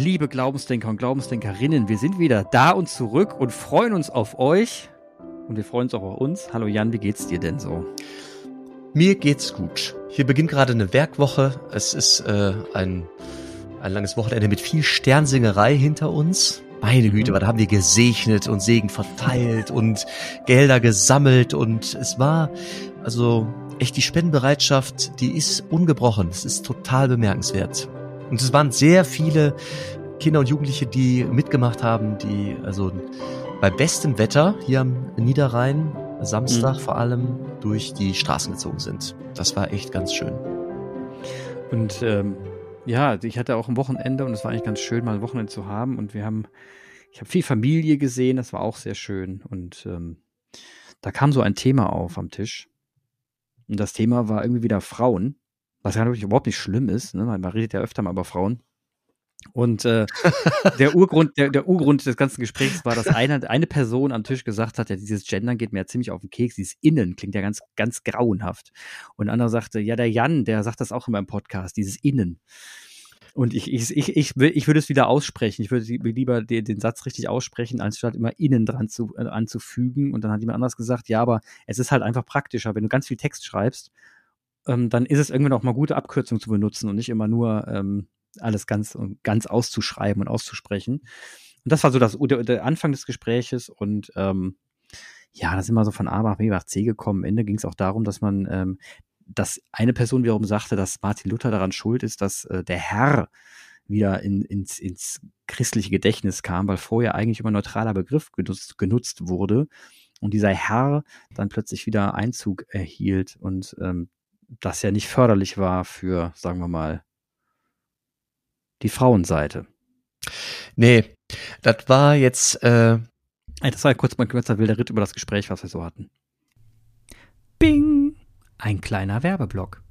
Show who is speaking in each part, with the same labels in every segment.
Speaker 1: liebe Glaubensdenker und Glaubensdenkerinnen, wir sind wieder da und zurück und freuen uns auf euch. Und wir freuen uns auch auf uns. Hallo Jan, wie geht's dir denn so?
Speaker 2: Mir geht's gut. Hier beginnt gerade eine Werkwoche. Es ist äh, ein, ein langes Wochenende mit viel Sternsingerei hinter uns. Meine mhm. Güte, da haben wir gesegnet und Segen verteilt und Gelder gesammelt und es war also echt die Spendenbereitschaft, die ist ungebrochen. Es ist total bemerkenswert. Und es waren sehr viele Kinder und Jugendliche, die mitgemacht haben, die also bei bestem Wetter hier am Niederrhein, Samstag mhm. vor allem, durch die Straßen gezogen sind. Das war echt ganz schön.
Speaker 1: Und ähm, ja, ich hatte auch ein Wochenende und es war eigentlich ganz schön, mal ein Wochenende zu haben. Und wir haben, ich habe viel Familie gesehen, das war auch sehr schön. Und ähm, da kam so ein Thema auf am Tisch. Und das Thema war irgendwie wieder Frauen, was ja natürlich überhaupt nicht schlimm ist. Ne? Man redet ja öfter mal über Frauen. Und äh, der Urgrund, der, der Urgrund des ganzen Gesprächs war, dass eine, eine Person am Tisch gesagt hat, ja, dieses Gendern geht mir ja ziemlich auf den Keks, dieses Innen klingt ja ganz, ganz grauenhaft. Und ein anderer sagte, ja, der Jan, der sagt das auch in meinem Podcast, dieses Innen. Und ich, ich, ich, ich, ich würde es wieder aussprechen. Ich würde lieber den, den Satz richtig aussprechen, anstatt immer innen dran zu, äh, anzufügen. Und dann hat jemand anders gesagt, ja, aber es ist halt einfach praktischer, wenn du ganz viel Text schreibst, ähm, dann ist es irgendwann auch mal gute Abkürzungen zu benutzen und nicht immer nur ähm, alles ganz, ganz auszuschreiben und auszusprechen. Und das war so das, der, der Anfang des Gespräches und ähm, ja, da sind wir so von A nach B nach C gekommen. Am Ende ging es auch darum, dass man, ähm, dass eine Person wiederum sagte, dass Martin Luther daran schuld ist, dass äh, der Herr wieder in, ins, ins christliche Gedächtnis kam, weil vorher eigentlich immer neutraler Begriff genutzt, genutzt wurde und dieser Herr dann plötzlich wieder Einzug erhielt und ähm, das ja nicht förderlich war für, sagen wir mal, die Frauenseite.
Speaker 2: Nee, das war jetzt. Äh
Speaker 1: das war kurz mal kurzer wilder Ritt über das Gespräch, was wir so hatten. Bing! Ein kleiner Werbeblock.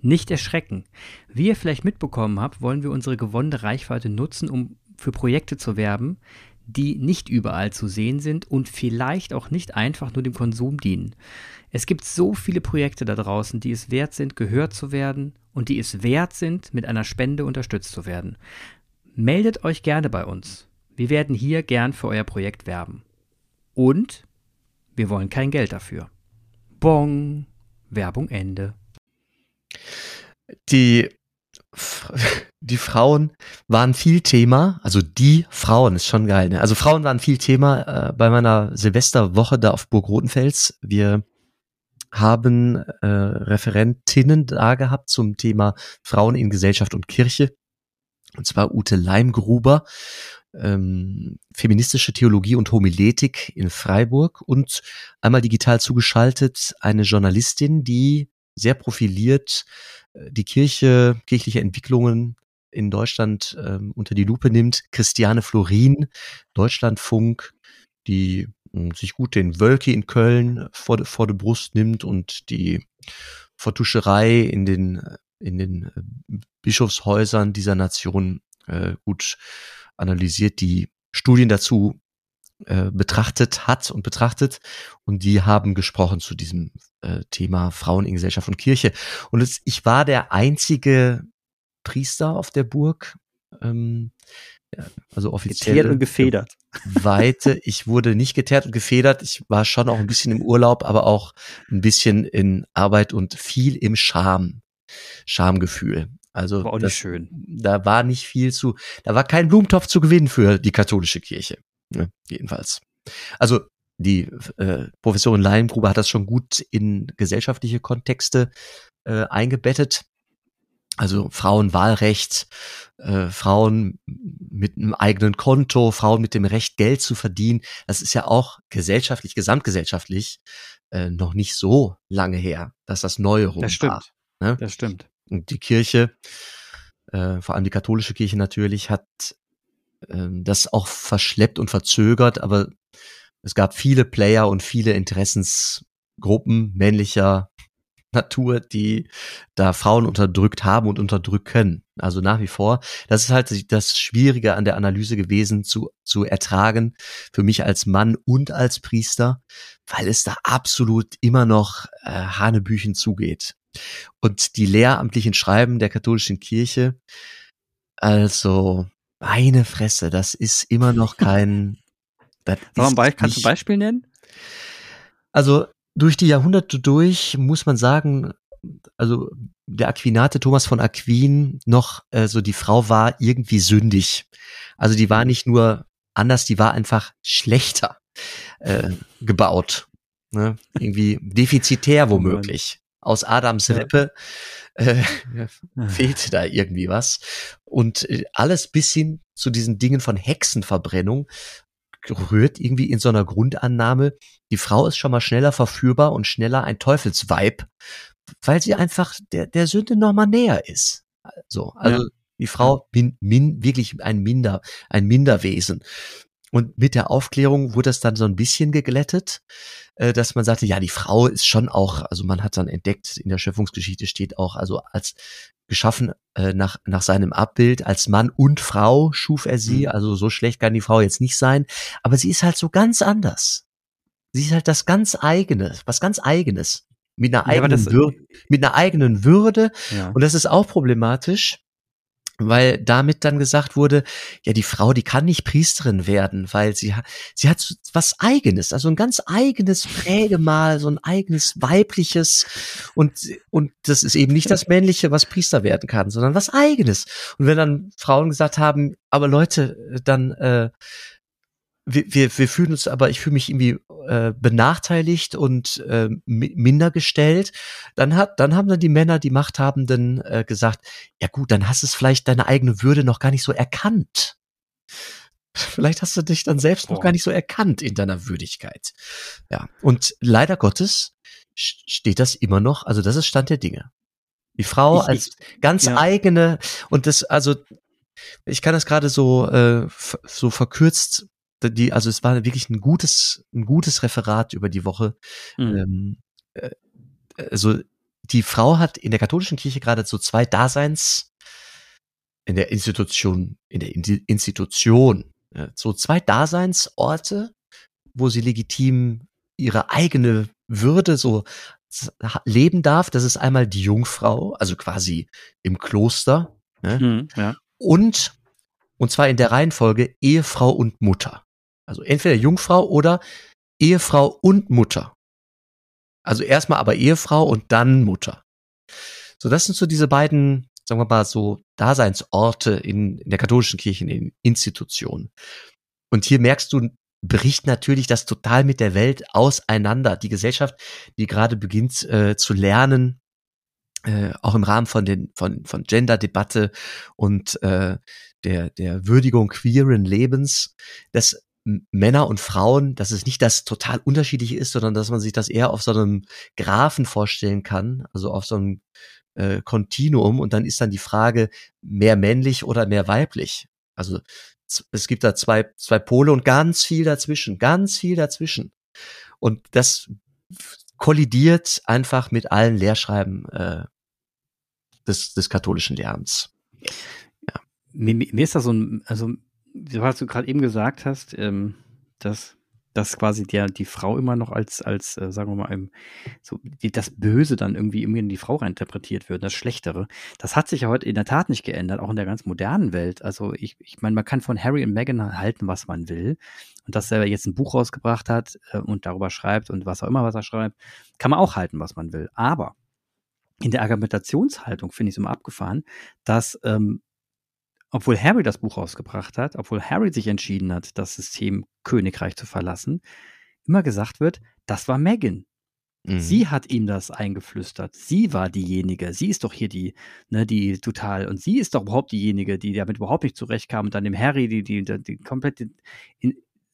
Speaker 1: Nicht erschrecken. Wie ihr vielleicht mitbekommen habt, wollen wir unsere gewonnene Reichweite nutzen, um für Projekte zu werben, die nicht überall zu sehen sind und vielleicht auch nicht einfach nur dem Konsum dienen. Es gibt so viele Projekte da draußen, die es wert sind, gehört zu werden und die es wert sind, mit einer Spende unterstützt zu werden. Meldet euch gerne bei uns. Wir werden hier gern für euer Projekt werben. Und wir wollen kein Geld dafür. Bong. Werbung Ende.
Speaker 2: Die die Frauen waren viel Thema, also die Frauen ist schon geil. Ne? Also Frauen waren viel Thema äh, bei meiner Silvesterwoche da auf Burg Rotenfels. Wir haben äh, Referentinnen da gehabt zum Thema Frauen in Gesellschaft und Kirche. Und zwar Ute Leimgruber, ähm, feministische Theologie und Homiletik in Freiburg und einmal digital zugeschaltet eine Journalistin, die sehr profiliert äh, die Kirche, kirchliche Entwicklungen in Deutschland ähm, unter die Lupe nimmt. Christiane Florin, Deutschlandfunk, die sich gut den Wölki in Köln vor, vor der Brust nimmt und die Vertuscherei in den, in den äh, Bischofshäusern dieser Nation äh, gut analysiert, die Studien dazu äh, betrachtet hat und betrachtet und die haben gesprochen zu diesem äh, Thema Frauen in Gesellschaft und Kirche. Und es, ich war der einzige Priester auf der Burg, ähm, also offiziell.
Speaker 1: Geteert und gefedert.
Speaker 2: Weite. Ich wurde nicht geteert und gefedert. Ich war schon auch ein bisschen im Urlaub, aber auch ein bisschen in Arbeit und viel im Scham. Schamgefühl. Also
Speaker 1: war auch das, nicht schön.
Speaker 2: Da war nicht viel zu, da war kein Blumentopf zu gewinnen für die katholische Kirche. Ne, jedenfalls. Also die äh, Professorin Leimgruber hat das schon gut in gesellschaftliche Kontexte äh, eingebettet. Also Frauenwahlrecht, äh, Frauen mit einem eigenen Konto, Frauen mit dem Recht, Geld zu verdienen. Das ist ja auch gesellschaftlich, gesamtgesellschaftlich äh, noch nicht so lange her, dass das neue rum
Speaker 1: das stimmt.
Speaker 2: war. Ne?
Speaker 1: Das stimmt.
Speaker 2: Und die Kirche, äh, vor allem die katholische Kirche natürlich, hat äh, das auch verschleppt und verzögert, aber es gab viele Player und viele Interessensgruppen männlicher Natur, die da Frauen unterdrückt haben und unterdrücken. Also nach wie vor. Das ist halt das Schwierige an der Analyse gewesen zu, zu ertragen für mich als Mann und als Priester, weil es da absolut immer noch äh, Hanebüchen zugeht. Und die lehramtlichen Schreiben der katholischen Kirche, also Meine Fresse, das ist immer noch kein.
Speaker 1: Das Sag mal, kannst du ein Beispiel nennen?
Speaker 2: Also durch die Jahrhunderte durch muss man sagen, also der Aquinate Thomas von Aquin noch äh, so die Frau war irgendwie sündig. Also die war nicht nur anders, die war einfach schlechter äh, gebaut. Ne? Irgendwie defizitär womöglich. Aus Adams Rippe äh, fehlte da irgendwie was. Und äh, alles bis hin zu diesen Dingen von Hexenverbrennung rührt irgendwie in so einer Grundannahme, die Frau ist schon mal schneller verführbar und schneller ein Teufelsweib, weil sie einfach der, der Sünde noch mal näher ist. So, also ja. die Frau bin, min, wirklich ein Minder, ein Minderwesen. Und mit der Aufklärung wurde das dann so ein bisschen geglättet, äh, dass man sagte, ja, die Frau ist schon auch, also man hat dann entdeckt, in der Schöpfungsgeschichte steht auch, also als geschaffen äh, nach, nach seinem Abbild, als Mann und Frau schuf er sie, mhm. also so schlecht kann die Frau jetzt nicht sein, aber sie ist halt so ganz anders. Sie ist halt das ganz eigene, was ganz eigenes. Mit einer eigenen, ja, Würde, mit einer eigenen Würde. Ja. Und das ist auch problematisch, weil damit dann gesagt wurde, ja, die Frau, die kann nicht Priesterin werden, weil sie, sie hat was eigenes, also ein ganz eigenes Prägemal, so ein eigenes weibliches und, und das ist eben nicht das männliche, was Priester werden kann, sondern was eigenes. Und wenn dann Frauen gesagt haben, aber Leute, dann, äh, wir, wir, wir fühlen uns aber, ich fühle mich irgendwie äh, benachteiligt und äh, minder gestellt, dann hat, dann haben dann die Männer, die Machthabenden äh, gesagt, ja gut, dann hast du es vielleicht deine eigene Würde noch gar nicht so erkannt. Vielleicht hast du dich dann selbst Boah. noch gar nicht so erkannt in deiner Würdigkeit. Ja, und leider Gottes steht das immer noch, also das ist Stand der Dinge. Die Frau ich, als ganz ja. eigene und das, also ich kann das gerade so äh, so verkürzt die, also es war wirklich ein gutes, ein gutes Referat über die Woche. Mhm. Ähm, äh, also die Frau hat in der katholischen Kirche gerade so zwei Daseins in der Institution, in der Institution, so zwei Daseinsorte, wo sie legitim ihre eigene Würde so leben darf. Das ist einmal die Jungfrau, also quasi im Kloster, ne? mhm, ja. und und zwar in der Reihenfolge Ehefrau und Mutter. Also entweder Jungfrau oder Ehefrau und Mutter. Also erstmal aber Ehefrau und dann Mutter. So, das sind so diese beiden, sagen wir mal, so Daseinsorte in, in der katholischen Kirche, in Institutionen. Und hier merkst du, bricht natürlich das total mit der Welt auseinander. Die Gesellschaft, die gerade beginnt äh, zu lernen, äh, auch im Rahmen von den von von Gender-Debatte und äh, der der Würdigung queeren Lebens, das Männer und Frauen, dass es nicht das total unterschiedliche ist, sondern dass man sich das eher auf so einem Graphen vorstellen kann, also auf so einem äh, Kontinuum und dann ist dann die Frage mehr männlich oder mehr weiblich. Also es gibt da zwei, zwei Pole und ganz viel dazwischen, ganz viel dazwischen. Und das kollidiert einfach mit allen Lehrschreiben äh, des, des katholischen Lernens.
Speaker 1: Ja. Mir, mir ist da so ein, also was du gerade eben gesagt hast, ähm, dass, dass quasi der, die Frau immer noch als, als äh, sagen wir mal, im, so, die, das Böse dann irgendwie, irgendwie in die Frau reinterpretiert wird, das Schlechtere. Das hat sich ja heute in der Tat nicht geändert, auch in der ganz modernen Welt. Also ich, ich meine, man kann von Harry und Meghan halten, was man will. Und dass er jetzt ein Buch rausgebracht hat äh, und darüber schreibt und was auch immer, was er schreibt, kann man auch halten, was man will. Aber in der Argumentationshaltung finde ich es immer abgefahren, dass ähm, obwohl Harry das Buch rausgebracht hat, obwohl Harry sich entschieden hat, das System Königreich zu verlassen, immer gesagt wird, das war Megan. Mhm. Sie hat ihm das eingeflüstert. Sie war diejenige. Sie ist doch hier die, ne, die total. Und sie ist doch überhaupt diejenige, die damit überhaupt nicht zurechtkam und dann dem Harry die, die, die, die komplett in,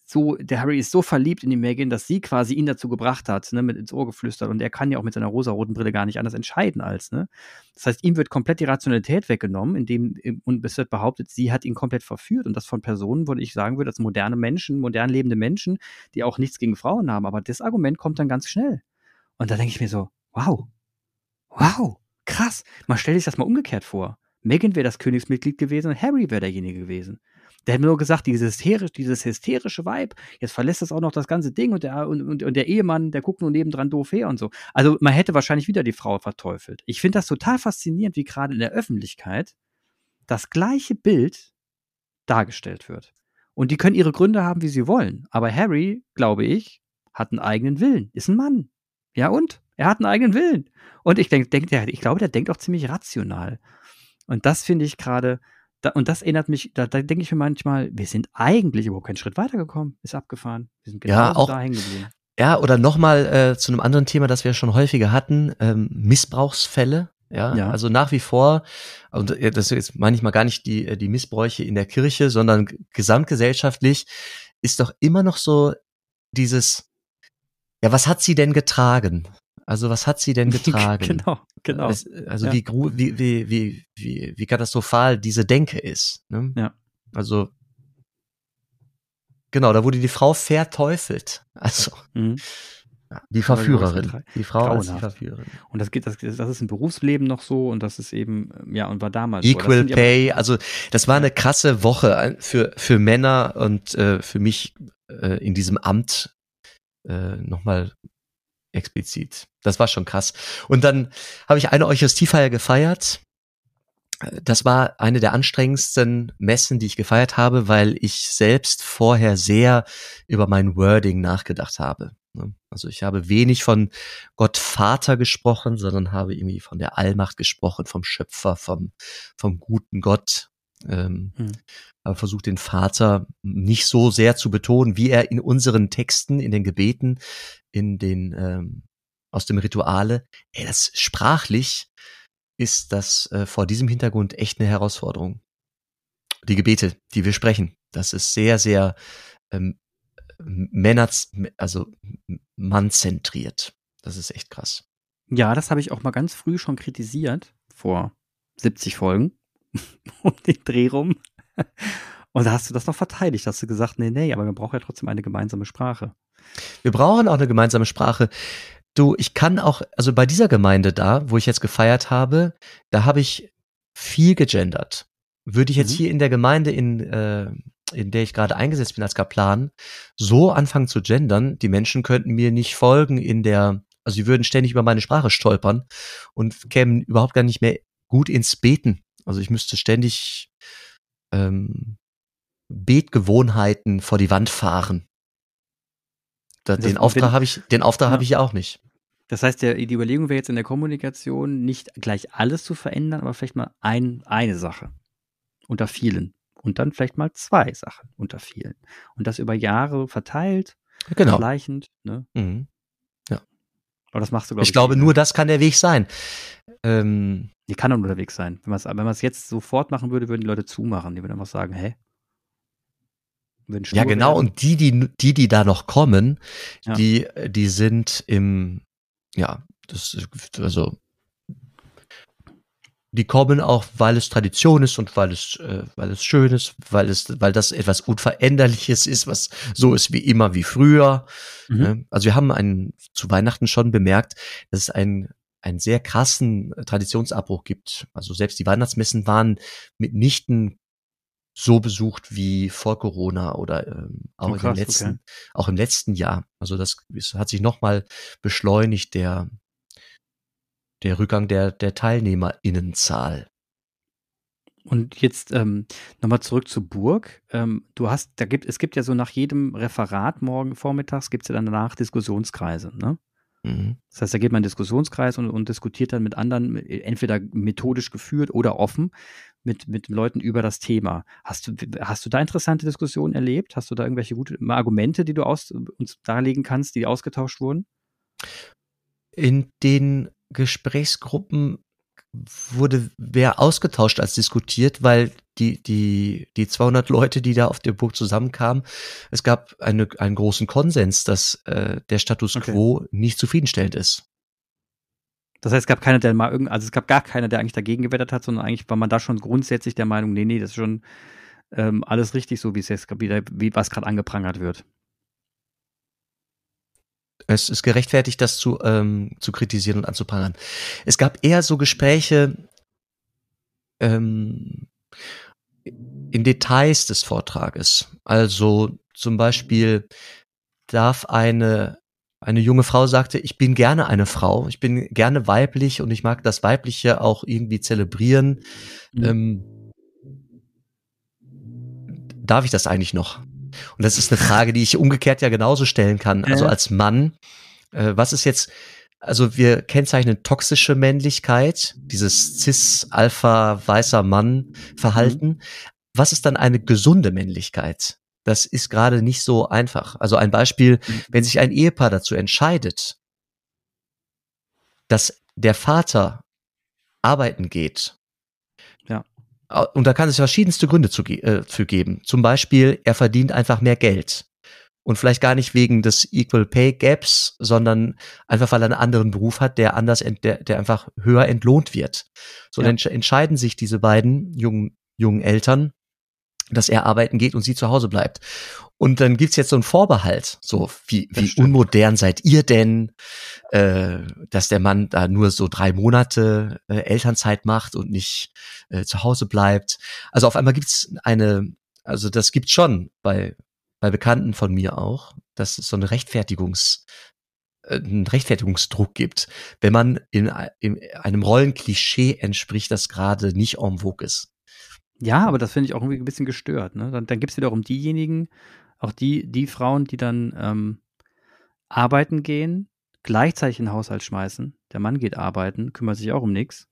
Speaker 1: so, der Harry ist so verliebt in die Megan, dass sie quasi ihn dazu gebracht hat, ne, mit ins Ohr geflüstert. Und er kann ja auch mit seiner rosaroten Brille gar nicht anders entscheiden als, ne. Das heißt, ihm wird komplett die Rationalität weggenommen, indem, und es wird behauptet, sie hat ihn komplett verführt. Und das von Personen, wo ich sagen würde, als moderne Menschen, modern lebende Menschen, die auch nichts gegen Frauen haben. Aber das Argument kommt dann ganz schnell. Und da denke ich mir so, wow, wow, krass. Man stellt sich das mal umgekehrt vor. Megan wäre das Königsmitglied gewesen und Harry wäre derjenige gewesen. Der hat mir nur gesagt, dieses, hysterisch, dieses hysterische Vibe, jetzt verlässt das auch noch das ganze Ding und der, und, und, und der Ehemann, der guckt nur nebendran doof her und so. Also man hätte wahrscheinlich wieder die Frau verteufelt. Ich finde das total faszinierend, wie gerade in der Öffentlichkeit das gleiche Bild dargestellt wird. Und die können ihre Gründe haben, wie sie wollen. Aber Harry, glaube ich, hat einen eigenen Willen, ist ein Mann. Ja und? Er hat einen eigenen Willen. Und ich denke, denk, ich glaube, der denkt auch ziemlich rational. Und das finde ich gerade, da, und das erinnert mich, da, da denke ich mir manchmal, wir sind eigentlich überhaupt keinen Schritt weitergekommen, ist abgefahren. Wir sind
Speaker 2: genau ja, auch, da hängen geblieben. Ja, oder nochmal äh, zu einem anderen Thema, das wir schon häufiger hatten, ähm, Missbrauchsfälle. Ja, ja, also nach wie vor, und das ist manchmal gar nicht die, die Missbräuche in der Kirche, sondern gesamtgesellschaftlich ist doch immer noch so dieses, ja, was hat sie denn getragen? Also was hat sie denn getragen?
Speaker 1: genau, genau.
Speaker 2: Es, also ja. wie, wie, wie, wie, wie, katastrophal diese Denke ist. Ne?
Speaker 1: Ja.
Speaker 2: Also genau, da wurde die Frau verteufelt. Also mhm. die Verführerin.
Speaker 1: Die Frau als die Verführerin. Und das geht, das, das ist im Berufsleben noch so und das ist eben, ja, und war damals
Speaker 2: Equal so. Pay, also das war eine krasse Woche für, für Männer und äh, für mich äh, in diesem Amt äh, nochmal explizit. Das war schon krass. Und dann habe ich eine Eucharistiefeier gefeiert. Das war eine der anstrengendsten Messen, die ich gefeiert habe, weil ich selbst vorher sehr über mein Wording nachgedacht habe. Also ich habe wenig von Gott Vater gesprochen, sondern habe irgendwie von der Allmacht gesprochen, vom Schöpfer, vom, vom guten Gott. Ähm, hm. Aber versucht den Vater nicht so sehr zu betonen, wie er in unseren Texten, in den Gebeten in den ähm, aus dem Rituale, ey, das sprachlich ist das äh, vor diesem Hintergrund echt eine Herausforderung. Die Gebete, die wir sprechen, das ist sehr, sehr ähm, Männer, also mannzentriert. Das ist echt krass.
Speaker 1: Ja, das habe ich auch mal ganz früh schon kritisiert, vor 70 Folgen, um den Dreh rum. Und da hast du das noch verteidigt, hast du gesagt, nee, nee, aber wir brauchen ja trotzdem eine gemeinsame Sprache.
Speaker 2: Wir brauchen auch eine gemeinsame Sprache. Du, ich kann auch, also bei dieser Gemeinde da, wo ich jetzt gefeiert habe, da habe ich viel gegendert. Würde ich jetzt mhm. hier in der Gemeinde, in, äh, in der ich gerade eingesetzt bin als Kaplan, so anfangen zu gendern, die Menschen könnten mir nicht folgen in der, also sie würden ständig über meine Sprache stolpern und kämen überhaupt gar nicht mehr gut ins Beten. Also ich müsste ständig ähm, Betgewohnheiten vor die Wand fahren. Da, den Auftrag habe ich, den Auftrag ja. habe ich ja auch nicht.
Speaker 1: Das heißt, der, die Überlegung wäre jetzt in der Kommunikation nicht gleich alles zu verändern, aber vielleicht mal ein, eine Sache unter vielen und dann vielleicht mal zwei Sachen unter vielen und das über Jahre verteilt,
Speaker 2: genau.
Speaker 1: vergleichend. Ne?
Speaker 2: Mhm. Ja.
Speaker 1: Aber das machst du, glaube
Speaker 2: ich. Ich glaube, nur das kann der Weg sein. Ähm,
Speaker 1: die kann nur der Weg sein. Wenn man es jetzt sofort machen würde, würden die Leute zumachen. Die würden einfach sagen, hä?
Speaker 2: ja, genau. Werden. Und die, die, die, die da noch kommen, ja. die, die sind im, ja, das, also, die kommen auch, weil es Tradition ist und weil es, äh, weil es schön ist, weil es, weil das etwas Unveränderliches ist, was so ist wie immer wie früher. Mhm. Ne? Also wir haben einen, zu Weihnachten schon bemerkt, dass es einen, einen sehr krassen Traditionsabbruch gibt. Also selbst die Weihnachtsmessen waren mitnichten so besucht wie vor Corona oder ähm, auch, oh, krass, im letzten, okay. auch im letzten Jahr. Also das, das hat sich nochmal beschleunigt, der, der Rückgang der, der TeilnehmerInnenzahl.
Speaker 1: Und jetzt ähm, nochmal zurück zur Burg. Ähm, du hast, da gibt, es gibt ja so nach jedem Referat morgen vormittags gibt es ja dann danach Diskussionskreise, ne? Mhm. Das heißt, da geht man in einen Diskussionskreis und, und diskutiert dann mit anderen, entweder methodisch geführt oder offen mit, mit Leuten über das Thema. Hast du, hast du da interessante Diskussionen erlebt? Hast du da irgendwelche gute Argumente, die du aus, uns darlegen kannst, die ausgetauscht wurden?
Speaker 2: In den Gesprächsgruppen wurde mehr ausgetauscht als diskutiert, weil die, die, die 200 Leute, die da auf der Burg zusammenkamen, es gab eine, einen großen Konsens, dass äh, der Status okay. quo nicht zufriedenstellend ist.
Speaker 1: Das heißt, es gab keiner, der mal irgend, also es gab gar keiner, der eigentlich dagegen gewettert hat, sondern eigentlich war man da schon grundsätzlich der Meinung, nee, nee, das ist schon ähm, alles richtig, so wie es jetzt wieder, wie was gerade angeprangert wird.
Speaker 2: Es ist gerechtfertigt, das zu, ähm, zu kritisieren und anzuprangern. Es gab eher so Gespräche ähm, in Details des Vortrages. Also zum Beispiel darf eine eine junge Frau sagte, ich bin gerne eine Frau, ich bin gerne weiblich und ich mag das Weibliche auch irgendwie zelebrieren. Mhm. Ähm, darf ich das eigentlich noch? Und das ist eine Frage, die ich umgekehrt ja genauso stellen kann. Also als Mann, äh, was ist jetzt, also wir kennzeichnen toxische Männlichkeit, dieses cis-alpha weißer Mann-Verhalten. Mhm. Was ist dann eine gesunde Männlichkeit? Das ist gerade nicht so einfach. Also ein Beispiel, mhm. wenn sich ein Ehepaar dazu entscheidet, dass der Vater arbeiten geht.
Speaker 1: Ja.
Speaker 2: Und da kann es verschiedenste Gründe zu, äh, für geben. Zum Beispiel, er verdient einfach mehr Geld. Und vielleicht gar nicht wegen des Equal Pay Gaps, sondern einfach, weil er einen anderen Beruf hat, der anders, der, der einfach höher entlohnt wird. So ja. dann entscheiden sich diese beiden jungen, jungen Eltern, dass er arbeiten geht und sie zu Hause bleibt. Und dann gibt's jetzt so einen Vorbehalt, so wie, wie unmodern seid ihr denn, äh, dass der Mann da nur so drei Monate äh, Elternzeit macht und nicht äh, zu Hause bleibt. Also auf einmal gibt's eine, also das gibt's schon bei, bei Bekannten von mir auch, dass es so eine Rechtfertigungs, äh, einen Rechtfertigungsdruck gibt, wenn man in, in einem Rollenklischee entspricht, das gerade nicht en vogue ist.
Speaker 1: Ja, aber das finde ich auch irgendwie ein bisschen gestört. Ne? Dann, dann gibt es wiederum diejenigen, auch die, die Frauen, die dann ähm, arbeiten gehen, gleichzeitig in den Haushalt schmeißen. Der Mann geht arbeiten, kümmert sich auch um nichts.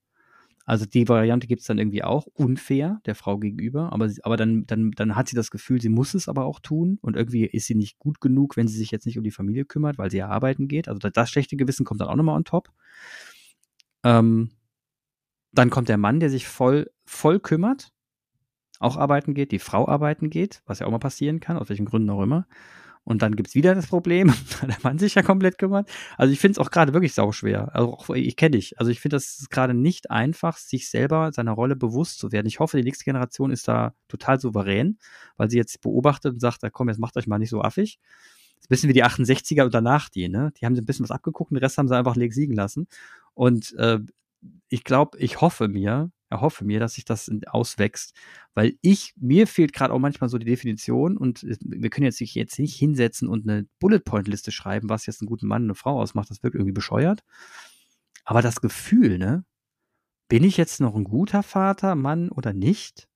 Speaker 1: Also die Variante gibt es dann irgendwie auch unfair der Frau gegenüber, aber, aber dann, dann, dann hat sie das Gefühl, sie muss es aber auch tun und irgendwie ist sie nicht gut genug, wenn sie sich jetzt nicht um die Familie kümmert, weil sie ja arbeiten geht. Also das, das schlechte Gewissen kommt dann auch nochmal on top. Ähm, dann kommt der Mann, der sich voll, voll kümmert auch arbeiten geht, die Frau arbeiten geht, was ja auch mal passieren kann, aus welchen Gründen auch immer. Und dann gibt's wieder das Problem, weil der Mann sich ja komplett kümmert. Also ich finde es auch gerade wirklich sauschwer. Also auch, ich kenne dich. Also ich finde das gerade nicht einfach, sich selber seiner Rolle bewusst zu werden. Ich hoffe, die nächste Generation ist da total souverän, weil sie jetzt beobachtet und sagt, komm, jetzt macht euch mal nicht so affig. Das ist ein bisschen wie die 68er und danach die, ne? Die haben ein bisschen was abgeguckt, den Rest haben sie einfach leg siegen lassen. Und äh, ich glaube, ich hoffe mir, erhoffe mir, dass sich das auswächst, weil ich, mir fehlt gerade auch manchmal so die Definition und wir können jetzt jetzt nicht hinsetzen und eine Bullet-Point-Liste schreiben, was jetzt einen guten Mann und eine Frau ausmacht, das wirkt irgendwie bescheuert. Aber das Gefühl, ne? Bin ich jetzt noch ein guter Vater, Mann oder nicht?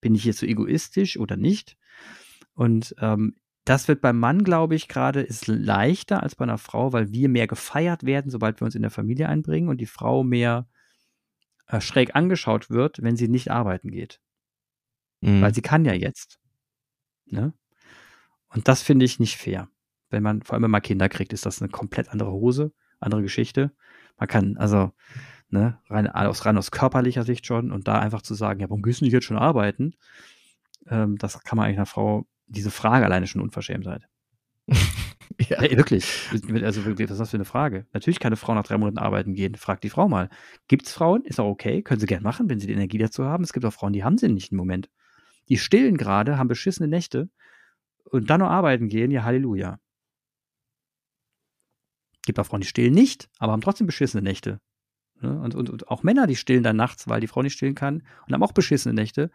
Speaker 1: Bin ich jetzt so egoistisch oder nicht? Und ähm, das wird beim Mann, glaube ich, gerade ist leichter als bei einer Frau, weil wir mehr gefeiert werden, sobald wir uns in der Familie einbringen und die Frau mehr äh, schräg angeschaut wird, wenn sie nicht arbeiten geht. Mhm. Weil sie kann ja jetzt. Ne? Und das finde ich nicht fair. Wenn man, vor allem wenn man Kinder kriegt, ist das eine komplett andere Hose, andere Geschichte. Man kann, also, ne, rein aus, rein aus körperlicher Sicht schon und da einfach zu sagen, ja, warum du nicht jetzt schon arbeiten? Ähm, das kann man eigentlich einer Frau, diese Frage alleine schon unverschämt Ja. Hey, wirklich. Also, was ist das für eine Frage? Natürlich kann eine Frau nach drei Monaten arbeiten gehen. Fragt die Frau mal. Gibt es Frauen? Ist auch okay. Können sie gerne machen, wenn sie die Energie dazu haben. Es gibt auch Frauen, die haben sie nicht im Moment. Die stillen gerade, haben beschissene Nächte und dann noch arbeiten gehen. Ja, Halleluja. Gibt auch Frauen, die stillen nicht, aber haben trotzdem beschissene Nächte. Ne? Und, und, und, auch Männer, die stillen dann nachts, weil die Frau nicht stillen kann und haben auch beschissene Nächte.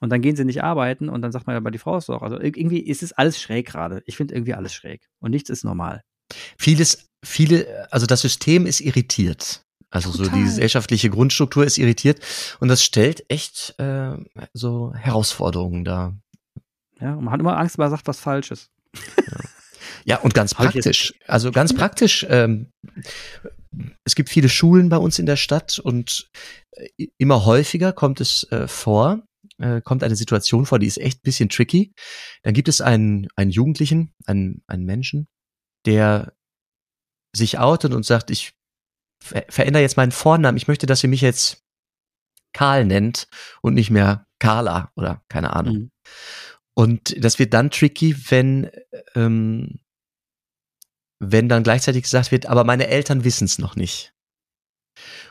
Speaker 1: Und dann gehen sie nicht arbeiten und dann sagt man ja, aber die Frau ist doch. Also irgendwie ist es alles schräg gerade. Ich finde irgendwie alles schräg. Und nichts ist normal.
Speaker 2: Vieles, viele, also das System ist irritiert. Also Total. so die gesellschaftliche Grundstruktur ist irritiert und das stellt echt äh, so Herausforderungen dar.
Speaker 1: Ja, und man hat immer Angst, man sagt was Falsches.
Speaker 2: Ja. Ja, und ganz praktisch. Also ganz praktisch. Ähm, es gibt viele Schulen bei uns in der Stadt und äh, immer häufiger kommt es äh, vor, äh, kommt eine Situation vor, die ist echt bisschen tricky. Dann gibt es einen, einen Jugendlichen, einen, einen Menschen, der sich outet und sagt, ich ver verändere jetzt meinen Vornamen. Ich möchte, dass ihr mich jetzt Karl nennt und nicht mehr Carla oder keine Ahnung. Mhm. Und das wird dann tricky, wenn ähm, wenn dann gleichzeitig gesagt wird, aber meine Eltern wissen es noch nicht.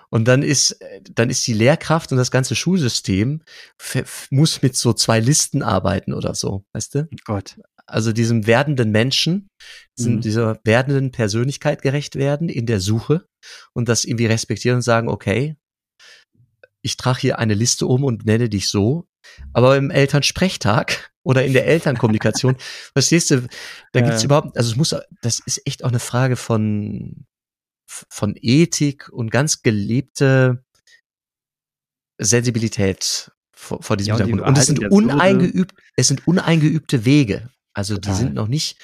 Speaker 2: Und dann ist, dann ist die Lehrkraft und das ganze Schulsystem muss mit so zwei Listen arbeiten oder so, weißt du?
Speaker 1: Gott.
Speaker 2: Also diesem werdenden Menschen, diesem, mhm. dieser werdenden Persönlichkeit gerecht werden in der Suche und das irgendwie respektieren und sagen, okay, ich trage hier eine Liste um und nenne dich so, aber im Elternsprechtag oder in der Elternkommunikation, verstehst du, da ja. gibt's überhaupt, also es muss, das ist echt auch eine Frage von, von Ethik und ganz gelebte Sensibilität vor, vor diesem
Speaker 1: Ja, und die
Speaker 2: Hintergrund. Und es sind uneingeübt, es sind uneingeübte Wege. Also die
Speaker 1: Total.
Speaker 2: sind noch nicht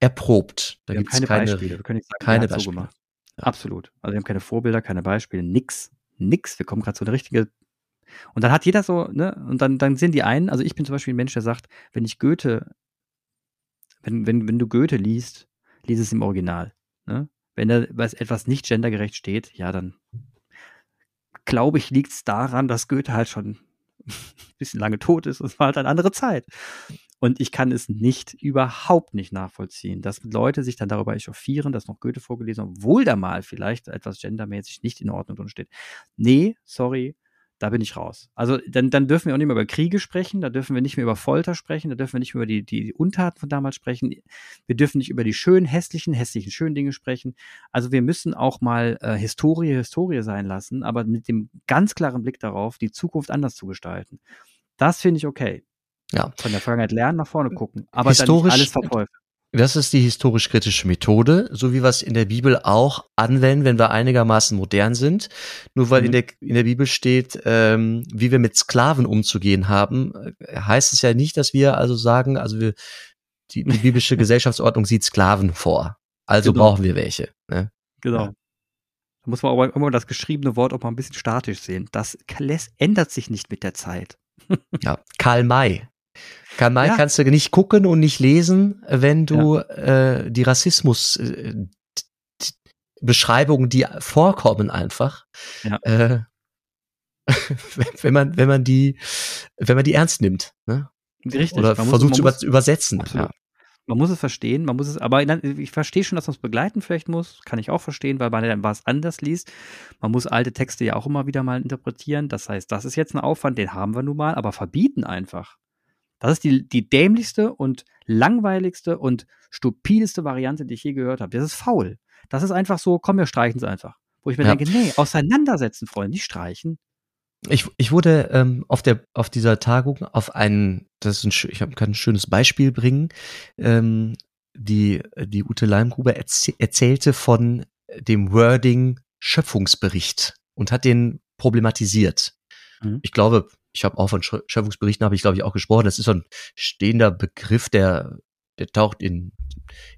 Speaker 2: erprobt. Da gibt es
Speaker 1: keine,
Speaker 2: keine,
Speaker 1: Beispiele. Wir können nicht sagen,
Speaker 2: keine
Speaker 1: hat so
Speaker 2: Beispiele.
Speaker 1: gemacht. Absolut. Also wir haben keine Vorbilder, keine Beispiele, nix. Nix. Wir kommen gerade so eine richtige. Und dann hat jeder so, ne, und dann, dann sind die einen, also ich bin zum Beispiel ein Mensch, der sagt, wenn ich Goethe, wenn, wenn, wenn du Goethe liest, lies es im Original. Ne? Wenn da was etwas nicht gendergerecht steht, ja, dann glaube ich, liegt es daran, dass Goethe halt schon ein bisschen lange tot ist. Es war halt eine andere Zeit. Und ich kann es nicht, überhaupt nicht nachvollziehen, dass Leute sich dann darüber echauffieren, dass noch Goethe vorgelesen obwohl da mal vielleicht etwas gendermäßig nicht in Ordnung drin steht. Nee, sorry, da bin ich raus. Also dann, dann dürfen wir auch nicht mehr über Kriege sprechen, da dürfen wir nicht mehr über Folter sprechen, da dürfen wir nicht mehr über die, die Untaten von damals sprechen. Wir dürfen nicht über die schönen, hässlichen, hässlichen, schönen Dinge sprechen. Also wir müssen auch mal äh, Historie Historie sein lassen, aber mit dem ganz klaren Blick darauf, die Zukunft anders zu gestalten. Das finde ich okay.
Speaker 2: Ja.
Speaker 1: Von der Vergangenheit lernen, nach vorne gucken. Aber
Speaker 2: Historisch-
Speaker 1: dann nicht alles verteufeln.
Speaker 2: Das ist die historisch-kritische Methode, so wie wir es in der Bibel auch anwenden, wenn wir einigermaßen modern sind. Nur weil
Speaker 1: Mhm.
Speaker 2: in, der, in der Bibel steht, ähm, wie wir mit Sklaven umzugehen haben, äh, heißt es ja nicht, dass wir also sagen, also wir, die, die biblische Gesellschaftsordnung sieht Sklaven vor. Also
Speaker 1: Genau.
Speaker 2: brauchen wir welche. Ne?
Speaker 1: Genau.
Speaker 2: Ja.
Speaker 1: Da muss man aber immer das geschriebene Wort auch mal ein bisschen statisch sehen. Das ändert sich nicht mit der Zeit.
Speaker 2: Ja. Karl May. Karl
Speaker 1: Ja.
Speaker 2: kannst du nicht gucken und nicht lesen, wenn du äh, die Rassismus äh, Beschreibungen, die vorkommen einfach,
Speaker 1: Ja.
Speaker 2: äh, wenn, man wenn man die wenn man die ernst nimmt, ne?
Speaker 1: Richtig.
Speaker 2: oder
Speaker 1: Man muss-
Speaker 2: versucht
Speaker 1: man
Speaker 2: zu
Speaker 1: muss-
Speaker 2: über, übersetzen. Ja.
Speaker 1: Man muss es verstehen, man muss es, aber ich verstehe schon, dass man es begleiten vielleicht muss, kann ich auch verstehen, weil man dann was anders liest. Man muss alte Texte ja auch immer wieder mal interpretieren. Das heißt, das ist jetzt ein Aufwand, den haben wir nun mal, aber verbieten einfach. Das ist die, die dämlichste und langweiligste und stupideste Variante, die ich je gehört habe. Das ist faul. Das ist einfach so, komm, wir streichen es einfach. Wo ich mir
Speaker 2: Ja.
Speaker 1: denke, nee, auseinandersetzen, Freunde, nicht streichen.
Speaker 2: Ich, ich wurde ähm, auf der auf dieser Tagung auf einen, das ist ein, ich kann ein schönes Beispiel bringen. Ähm, die die Ute Leimgruber erzäh erzählte von dem Wording Schöpfungsbericht und hat den problematisiert.
Speaker 1: Mhm.
Speaker 2: Ich glaube, ich habe auch von Schö- Schöpfungsberichten habe ich glaube ich auch gesprochen. Das ist so ein stehender Begriff, der der taucht in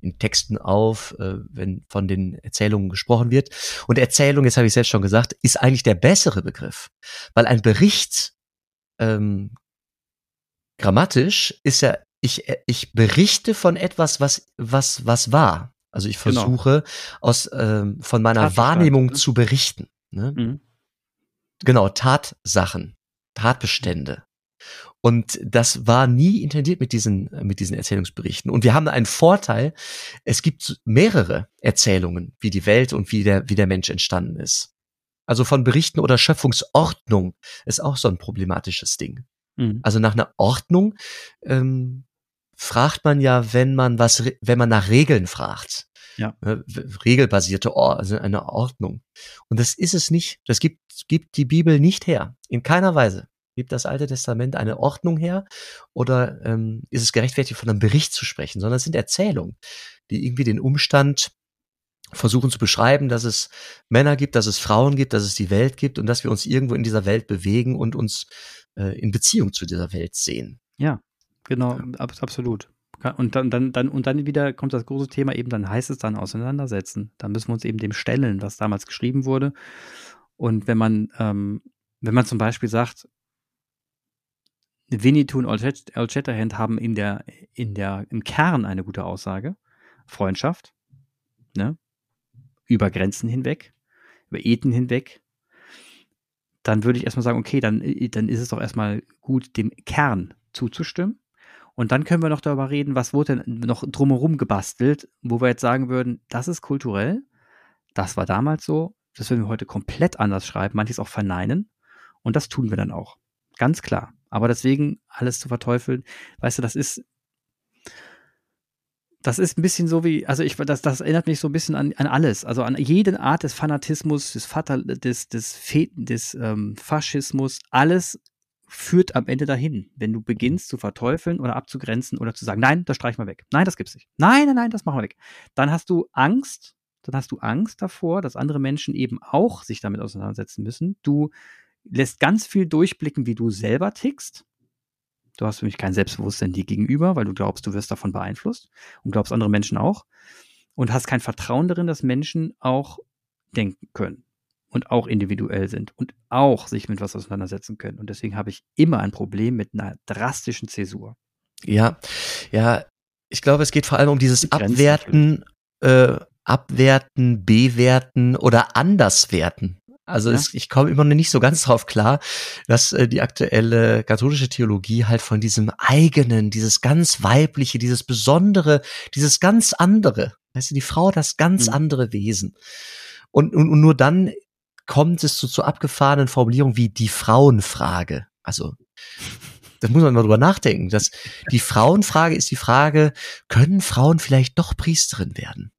Speaker 2: in Texten auf, äh, wenn von den Erzählungen gesprochen wird. Und Erzählung, jetzt habe ich selbst schon gesagt, ist eigentlich der bessere Begriff, weil ein Bericht ähm, grammatisch ist ja ich ich berichte von etwas, was was was war. Also ich
Speaker 1: Genau.
Speaker 2: versuche aus ähm, von meiner Wahrnehmung
Speaker 1: ne?
Speaker 2: zu berichten. Ne?
Speaker 1: Mhm.
Speaker 2: Genau, Tatsachen, Tatbestände. Und das war nie intendiert mit diesen, mit diesen Erzählungsberichten. Und wir haben einen Vorteil. Es gibt mehrere Erzählungen, wie die Welt und wie der, wie der Mensch entstanden ist. Also von Berichten oder Schöpfungsordnung ist auch so ein problematisches Ding.
Speaker 1: Mhm.
Speaker 2: Also nach einer Ordnung ähm, fragt man ja, wenn man was, wenn man nach Regeln fragt.
Speaker 1: Ja.
Speaker 2: W- Regelbasierte, Or also eine Ordnung. Und das ist es nicht. Das gibt, gibt die Bibel nicht her. In keiner Weise. Gibt das Alte Testament eine Ordnung her? Oder ähm, ist es gerechtfertigt, von einem Bericht zu sprechen? Sondern es sind Erzählungen, die irgendwie den Umstand versuchen zu beschreiben, dass es Männer gibt, dass es Frauen gibt, dass es die Welt gibt und dass wir uns irgendwo in dieser Welt bewegen und uns äh, in Beziehung zu dieser Welt sehen.
Speaker 1: Genau, ab, absolut. Und dann, dann, dann, und dann wieder kommt das große Thema eben, dann heißt es dann auseinandersetzen. Dann müssen wir uns eben dem stellen, was damals geschrieben wurde. Und wenn man, ähm, wenn man zum Beispiel sagt, Winnetou und Old Shat- Old Shatterhand haben in der, in der, im Kern eine gute Aussage. Freundschaft, ne? Über Grenzen hinweg, über Eten hinweg. Dann würde ich erstmal sagen, okay, dann, dann ist es doch erstmal gut, dem Kern zuzustimmen. Und dann können wir noch darüber reden, was wurde denn noch drumherum gebastelt, wo wir jetzt sagen würden, das ist kulturell, das war damals so, das würden wir heute komplett anders schreiben, manches auch verneinen. Und das tun wir dann auch. Ganz klar. Aber deswegen alles zu verteufeln, weißt du, das ist, das ist ein bisschen so wie, also ich, das, das erinnert mich so ein bisschen an, an alles, also an jede Art des Fanatismus, des Fatal, des, des, Fe des ähm, Faschismus, alles führt am Ende dahin, wenn du beginnst zu verteufeln oder abzugrenzen oder zu sagen, nein, das streichen wir weg. Nein, das gibt's nicht. Nein, nein, nein, das machen wir weg. Dann hast du Angst, dann hast du Angst davor, dass andere Menschen eben auch sich damit auseinandersetzen müssen. Du lässt ganz viel durchblicken, wie du selber tickst. Du hast nämlich kein Selbstbewusstsein dir gegenüber, weil du glaubst, du wirst davon beeinflusst und glaubst andere Menschen auch. Und hast kein Vertrauen darin, dass Menschen auch denken können und auch individuell sind und auch sich mit was auseinandersetzen können. Und deswegen habe ich immer ein Problem mit einer drastischen Zäsur.
Speaker 2: Ja, ja, ich glaube, es geht vor allem um dieses Abwerten, äh, Abwerten, Bewerten oder Anderswerten. Also ja. es, ich komme immer noch nicht so ganz drauf klar, dass äh, die aktuelle katholische Theologie halt von diesem eigenen, dieses ganz weibliche, dieses besondere, dieses ganz andere, weißt du, die Frau das ganz mhm. andere Wesen. Und, und, und nur dann kommt es zu, zu abgefahrenen Formulierungen wie die Frauenfrage. Also das muss man mal drüber nachdenken. Dass die Frauenfrage ist die Frage, können Frauen vielleicht doch Priesterin werden?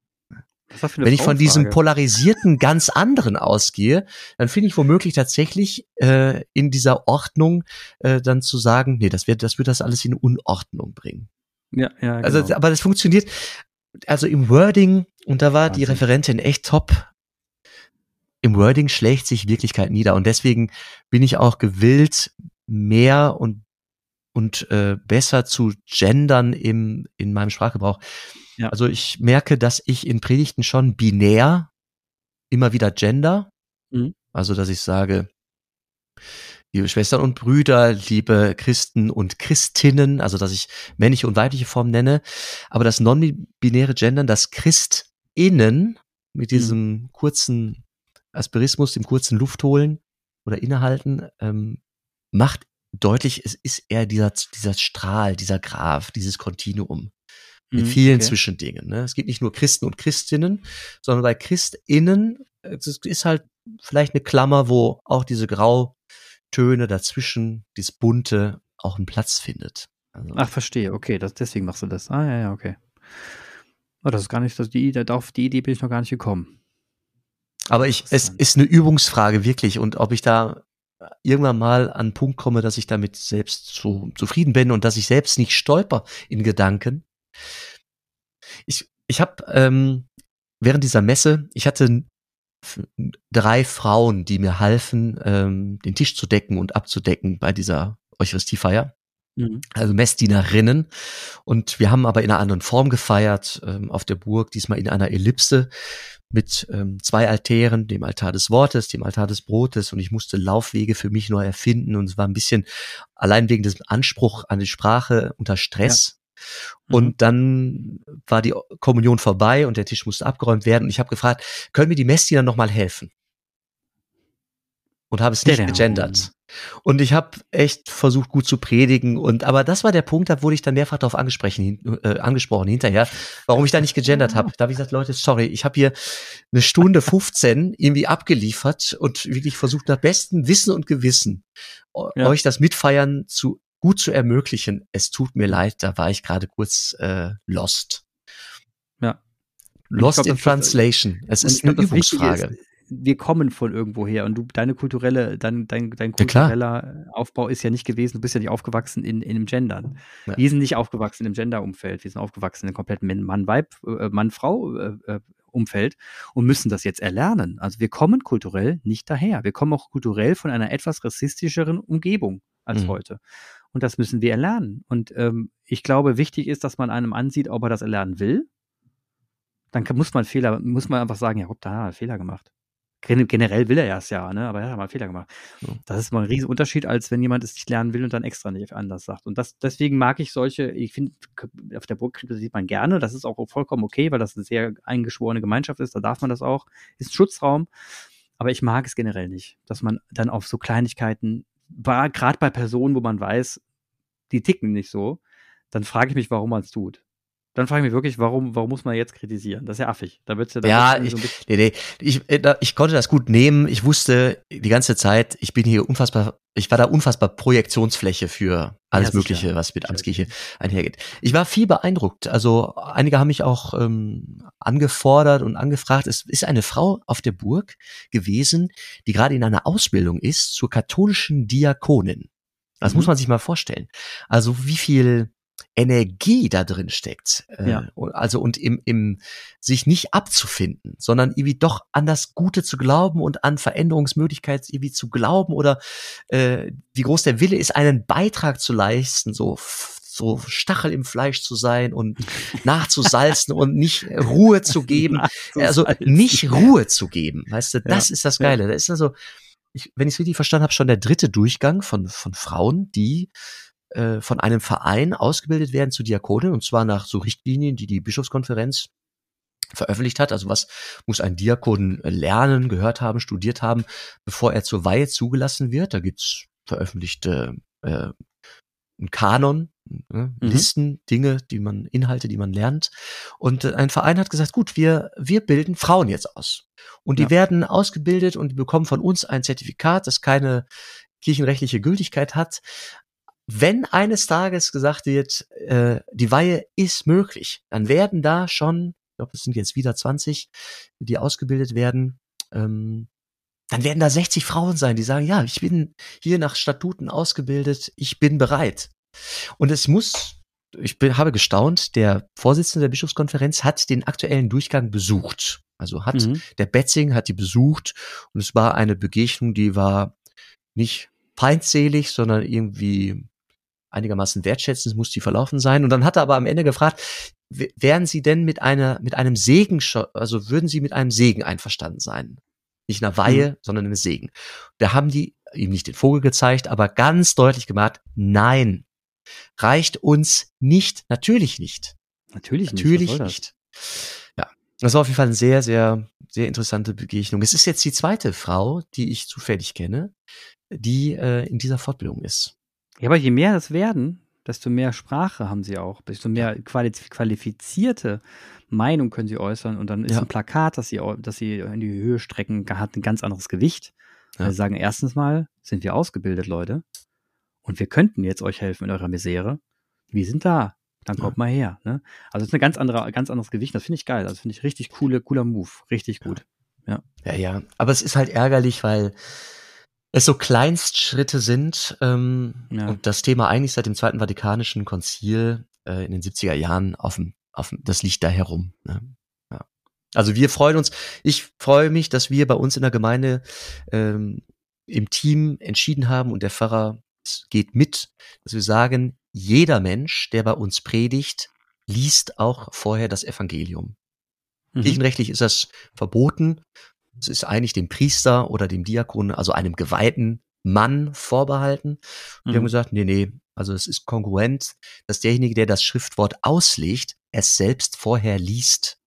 Speaker 2: Wenn ich von diesem polarisierten ganz anderen ausgehe, dann finde ich womöglich tatsächlich äh, in dieser Ordnung äh, dann zu sagen, nee, das wird, das wird das alles in Unordnung bringen.
Speaker 1: Ja, ja.
Speaker 2: Also, genau. Also, aber das funktioniert. Also im Wording und da war Wahnsinn. die Referentin echt top im Wording schlägt sich Wirklichkeit nieder und deswegen bin ich auch gewillt, mehr und und äh, besser zu gendern im in meinem Sprachgebrauch. Ja. Also ich merke, dass ich in Predigten schon binär immer wieder gender, mhm. also dass ich sage, liebe Schwestern und Brüder, liebe Christen und Christinnen, also dass ich männliche und weibliche Formen nenne, aber das non-binäre Gendern, das Christinnen mit mhm. diesem mhm. kurzen Asperismus, dem kurzen Luft holen oder innehalten, ähm, macht deutlich, es ist eher dieser, dieser Strahl, dieser Graph, dieses Kontinuum mit mhm, vielen okay. Zwischendingen. Ne? Es gibt nicht nur Christen und Christinnen, sondern bei Christinnen, es ist halt vielleicht eine Klammer, wo auch diese Grautöne dazwischen, dieses Bunte auch einen Platz findet.
Speaker 1: Also. Ach, verstehe, okay, das, deswegen machst du das. Ah, ja, ja, okay. Oh, das ist gar nicht, das, die, auf die Idee bin ich noch gar nicht gekommen.
Speaker 2: Aber ich, es ist eine Übungsfrage wirklich und ob ich da irgendwann mal an einen Punkt komme, dass ich damit selbst so zufrieden bin und dass ich selbst nicht stolper in Gedanken. Ich, ich habe ähm, während dieser Messe, ich hatte drei Frauen, die mir halfen, ähm, den Tisch zu decken und abzudecken bei dieser Eucharistiefeier. Mhm. Also Messdienerinnen. Und wir haben aber in einer anderen Form gefeiert, ähm, auf der Burg, diesmal in einer Ellipse mit ähm, zwei Altären, dem Altar des Wortes, dem Altar des Brotes und ich musste Laufwege für mich neu erfinden und es war ein bisschen allein wegen des Anspruch an die Sprache unter Stress. Ja. Mhm. Und dann war die Kommunion vorbei und der Tisch musste abgeräumt werden und ich habe gefragt, können mir die Messdiener nochmal helfen? Und habe es nicht gegendert. Und ich habe echt versucht, gut zu predigen. Und aber das war der Punkt, da wurde ich dann mehrfach darauf angesprochen, äh, angesprochen hinterher, warum ich da nicht gegendert habe. Da habe ich gesagt, Leute, sorry, ich habe hier eine Stunde 15 irgendwie abgeliefert und wirklich versucht, nach bestem Wissen und Gewissen ja. euch das Mitfeiern zu gut zu ermöglichen. Es tut mir leid, da war ich gerade kurz äh, lost.
Speaker 1: Ja.
Speaker 2: Lost glaub, in Translation. Es ist glaub, eine Übungsfrage
Speaker 1: wir kommen von irgendwo her und du, deine kulturelle, dein, dein, dein kultureller ja, Aufbau ist ja nicht gewesen, du bist ja nicht aufgewachsen in, in dem Gendern. Ja. Wir sind nicht aufgewachsen im Gender-Umfeld, wir sind aufgewachsen in einem kompletten Mann-Weib, äh, Mann-Frau äh, äh, Umfeld und müssen das jetzt erlernen. Also wir kommen kulturell nicht daher. Wir kommen auch kulturell von einer etwas rassistischeren Umgebung als mhm. heute. Und das müssen wir erlernen. Und ähm, ich glaube, wichtig ist, dass man einem ansieht, ob er das erlernen will. Dann muss man Fehler, muss man einfach sagen, ja, hopp, da hat er Fehler gemacht generell will er ja es ja, ne? aber er hat mal einen Fehler gemacht. Ja. Das ist mal ein riesen Unterschied, als wenn jemand es nicht lernen will und dann extra nicht anders sagt. Und das, deswegen mag ich solche, ich finde, auf der Burg sieht man gerne, das ist auch vollkommen okay, weil das eine sehr eingeschworene Gemeinschaft ist, da darf man das auch, ist ein Schutzraum. Aber ich mag es generell nicht, dass man dann auf so Kleinigkeiten, gerade bei Personen, wo man weiß, die ticken nicht so, dann frage ich mich, warum man es tut dann frage ich mich wirklich, warum, warum muss man jetzt kritisieren? Das ist ja affig. Da wird's ja, da
Speaker 2: ja ich, so nee, nee, ich, äh, ich konnte das gut nehmen. Ich wusste die ganze Zeit, ich bin hier unfassbar, ich war da unfassbar Projektionsfläche für alles ja, Mögliche, was mit Amtskirche einhergeht. Ich war viel beeindruckt. Also einige haben mich auch ähm, angefordert und angefragt. Es ist eine Frau auf der Burg gewesen, die gerade in einer Ausbildung ist zur katholischen Diakonin. Das mhm. muss man sich mal vorstellen. Also wie viel Energie da drin steckt. Äh,
Speaker 1: Ja.
Speaker 2: Also und im, im sich nicht abzufinden, sondern irgendwie doch an das Gute zu glauben und an Veränderungsmöglichkeiten irgendwie zu glauben oder äh, wie groß der Wille ist, einen Beitrag zu leisten, so so Stachel im Fleisch zu sein und nachzusalzen und nicht Ruhe zu geben. Also nicht Ruhe zu geben, weißt du, das
Speaker 1: Ja.
Speaker 2: ist das Geile. Da ist also, ich, wenn ich es richtig verstanden habe, schon der dritte Durchgang von, von Frauen, die äh, von einem Verein ausgebildet werden zu Diakonen, und zwar nach so Richtlinien, die die Bischofskonferenz veröffentlicht hat. Also was muss ein Diakon lernen, gehört haben, studiert haben, bevor er zur Weihe zugelassen wird. Da gibt's veröffentlichte äh, einen Kanon, ne,
Speaker 1: Mhm.
Speaker 2: Listen, Dinge, die man, Inhalte, die man lernt. Und äh, ein Verein hat gesagt, gut, wir, wir bilden Frauen jetzt aus. Und die
Speaker 1: Ja.
Speaker 2: werden ausgebildet und die bekommen von uns ein Zertifikat, das keine kirchenrechtliche Gültigkeit hat. Wenn eines Tages gesagt wird, äh, die Weihe ist möglich, dann werden da schon, ich glaube, es sind jetzt wieder 20, die ausgebildet werden, ähm, dann werden da 60 Frauen sein, die sagen, ja, ich bin hier nach Statuten ausgebildet, ich bin bereit. Und es muss, ich bin, habe gestaunt, der Vorsitzende der Bischofskonferenz hat den aktuellen Durchgang besucht. Also hat
Speaker 1: Mhm.
Speaker 2: der Betzing hat die besucht und es war eine Begegnung, die war nicht feindselig, sondern irgendwie einigermaßen wertschätzend, es muss die verlaufen sein. Und dann hat er aber am Ende gefragt, wären Sie denn mit einer, mit einem Segen, also würden Sie mit einem Segen einverstanden sein? Nicht einer Weihe, sondern einem Segen. Da haben die ihm nicht den Vogel gezeigt, aber ganz deutlich gemacht, nein, reicht uns nicht, natürlich nicht.
Speaker 1: Natürlich nicht.
Speaker 2: Natürlich nicht. Ja, das war auf jeden Fall eine sehr, sehr, sehr interessante Begegnung. Es ist jetzt die zweite Frau, die ich zufällig kenne, die äh, in dieser Fortbildung ist.
Speaker 1: Ja, aber je mehr das werden, desto mehr Sprache haben sie auch, desto mehr quali qualifizierte Meinung können sie äußern und dann ist
Speaker 2: Ja.
Speaker 1: ein Plakat, das sie, das sie in die Höhe strecken, hat ein ganz anderes Gewicht.
Speaker 2: Ja.
Speaker 1: Weil sie sagen, erstens mal sind wir ausgebildet, Leute, und wir könnten jetzt euch helfen in eurer Misere. Wir sind da. Dann kommt mal her. Ne? Also es ist ein ganz andere, ganz anderes Gewicht. Das finde ich geil. Das finde ich richtig coole, cooler Move. Richtig gut.
Speaker 2: Ja, ja. Aber es ist halt ärgerlich, weil es so Kleinstschritte sind ähm,
Speaker 1: Ja.
Speaker 2: und das Thema eigentlich seit dem Zweiten Vatikanischen Konzil äh, in den 70er Jahren auf dem, auf dem, das liegt da herum. Ne? Ja. Also wir freuen uns, ich freue mich, dass wir bei uns in der Gemeinde ähm, im Team entschieden haben und der Pfarrer geht mit, dass wir sagen, jeder Mensch, der bei uns predigt, liest auch vorher das Evangelium.
Speaker 1: Mhm.
Speaker 2: Kirchenrechtlich ist das verboten. Es ist eigentlich dem Priester oder dem Diakon, also einem geweihten Mann vorbehalten. Und Wir haben
Speaker 1: Mhm.
Speaker 2: gesagt, nee, nee, also es ist kongruent, dass derjenige, der das Schriftwort auslegt, es selbst vorher liest.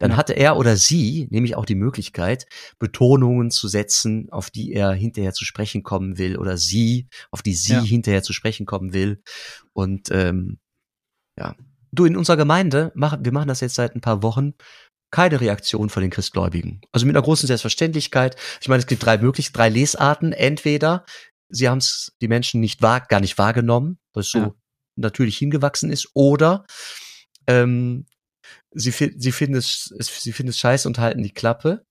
Speaker 2: Dann
Speaker 1: Ja.
Speaker 2: hatte er oder sie nämlich auch die Möglichkeit, Betonungen zu setzen, auf die er hinterher zu sprechen kommen will, oder sie, auf die sie
Speaker 1: Ja.
Speaker 2: hinterher zu sprechen kommen will. Und ähm, ja, du in unserer Gemeinde machen, wir machen das jetzt seit ein paar Wochen, keine Reaktion von den Christgläubigen. Also mit einer großen Selbstverständlichkeit. Ich meine, es gibt drei mögliche, drei Lesarten. Entweder sie haben es die Menschen nicht wahr, gar nicht wahrgenommen, was so
Speaker 1: Ja.
Speaker 2: natürlich hingewachsen ist, oder ähm, sie, sie finden es, es, sie finden es scheiße und halten die Klappe.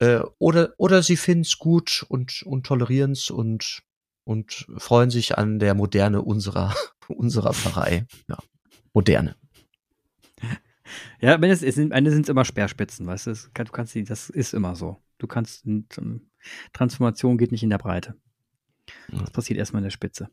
Speaker 2: Äh, oder, oder sie finden es gut und, und tolerieren es und, und freuen sich an der Moderne unserer, unserer Pfarrei. Ja. Moderne.
Speaker 1: Ja, am Ende sind es immer Speerspitzen, weißt du? Das, du kannst die, das ist immer so. Du kannst, Transformation geht nicht in der Breite. Das passiert erstmal in der Spitze.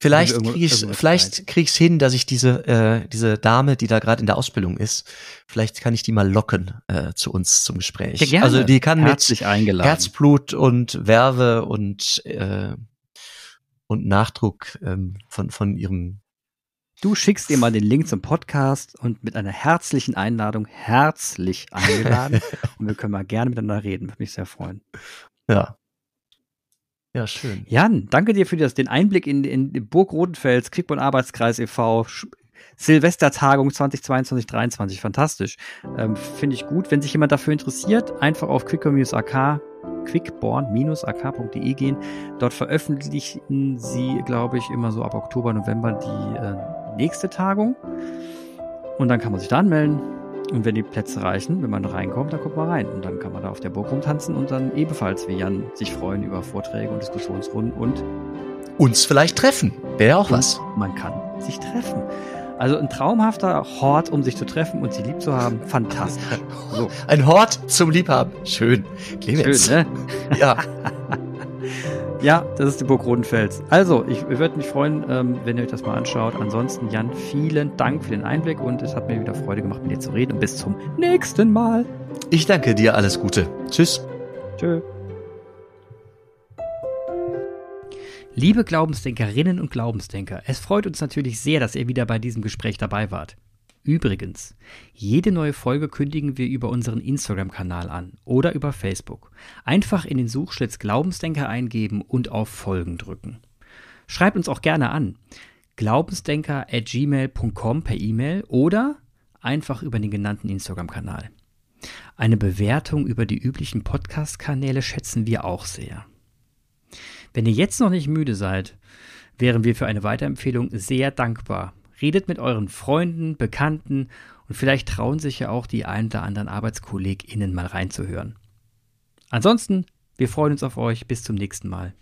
Speaker 2: Vielleicht
Speaker 1: irgendwo-
Speaker 2: krieg ich's,
Speaker 1: irgendwas
Speaker 2: vielleicht krieg ich's hin, dass ich diese, äh, diese Dame, die da gerade in der Ausbildung ist, vielleicht kann ich die mal locken äh, zu uns zum Gespräch.
Speaker 1: Ja, gerne.
Speaker 2: Also die kann
Speaker 1: Herzlich
Speaker 2: mit
Speaker 1: eingeladen.
Speaker 2: Herzblut und Werbe und äh, und Nachdruck ähm, von von ihrem
Speaker 1: Du schickst ihr mal den Link zum Podcast und mit einer herzlichen Einladung herzlich eingeladen. und wir können mal gerne miteinander reden. Würde mich sehr freuen.
Speaker 2: ja ja schön.
Speaker 1: Jan, danke dir für das, den Einblick in, in die Burg Rodenfels, Quickborn Arbeitskreis e.V., Silvestertagung 2022 2023 fantastisch. Ähm, Finde ich gut. Wenn sich jemand dafür interessiert, einfach auf quickborn-ak quickborn-ak.de gehen. Dort veröffentlichen sie, glaube ich, immer so ab Oktober, November die äh, nächste Tagung. Und dann kann man sich da anmelden. Und wenn die Plätze reichen, wenn man reinkommt, dann kommt man rein. Und dann kann man da auf der Burg rumtanzen und dann ebenfalls wie Jan sich freuen über Vorträge und Diskussionsrunden und
Speaker 2: uns vielleicht treffen. Wäre ja auch was.
Speaker 1: Man kann sich treffen. Also ein traumhafter Hort, um sich zu treffen und sie lieb zu haben. Fantastisch.
Speaker 2: So. Ein Hort zum Liebhaben. Schön.
Speaker 1: Clemens. Schön,
Speaker 2: ne? Ja.
Speaker 1: ja, das ist die Burg Rodenfels. Also, ich, ich würde mich freuen, ähm, wenn ihr euch das mal anschaut. Ansonsten, Jan, vielen Dank für den Einblick und es hat mir wieder Freude gemacht, mit dir zu reden. Und bis zum nächsten Mal.
Speaker 2: Ich danke dir. Alles Gute. Tschüss.
Speaker 1: Tschö. Liebe Glaubensdenkerinnen und Glaubensdenker, es freut uns natürlich sehr, dass ihr wieder bei diesem Gespräch dabei wart. Übrigens, jede neue Folge kündigen wir über unseren Instagram-Kanal an oder über Facebook. Einfach in den Suchschlitz Glaubensdenker eingeben und auf Folgen drücken. Schreibt uns auch gerne an. Glaubensdenker at gmail.com per E-Mail oder einfach über den genannten Instagram-Kanal. Eine Bewertung über die üblichen Podcast-Kanäle schätzen wir auch sehr. Wenn ihr jetzt noch nicht müde seid, wären wir für eine Weiterempfehlung sehr dankbar. Redet mit euren Freunden, Bekannten und vielleicht trauen sich ja auch die ein oder anderen ArbeitskollegInnen mal reinzuhören. Ansonsten, wir freuen uns auf euch. Bis zum nächsten Mal.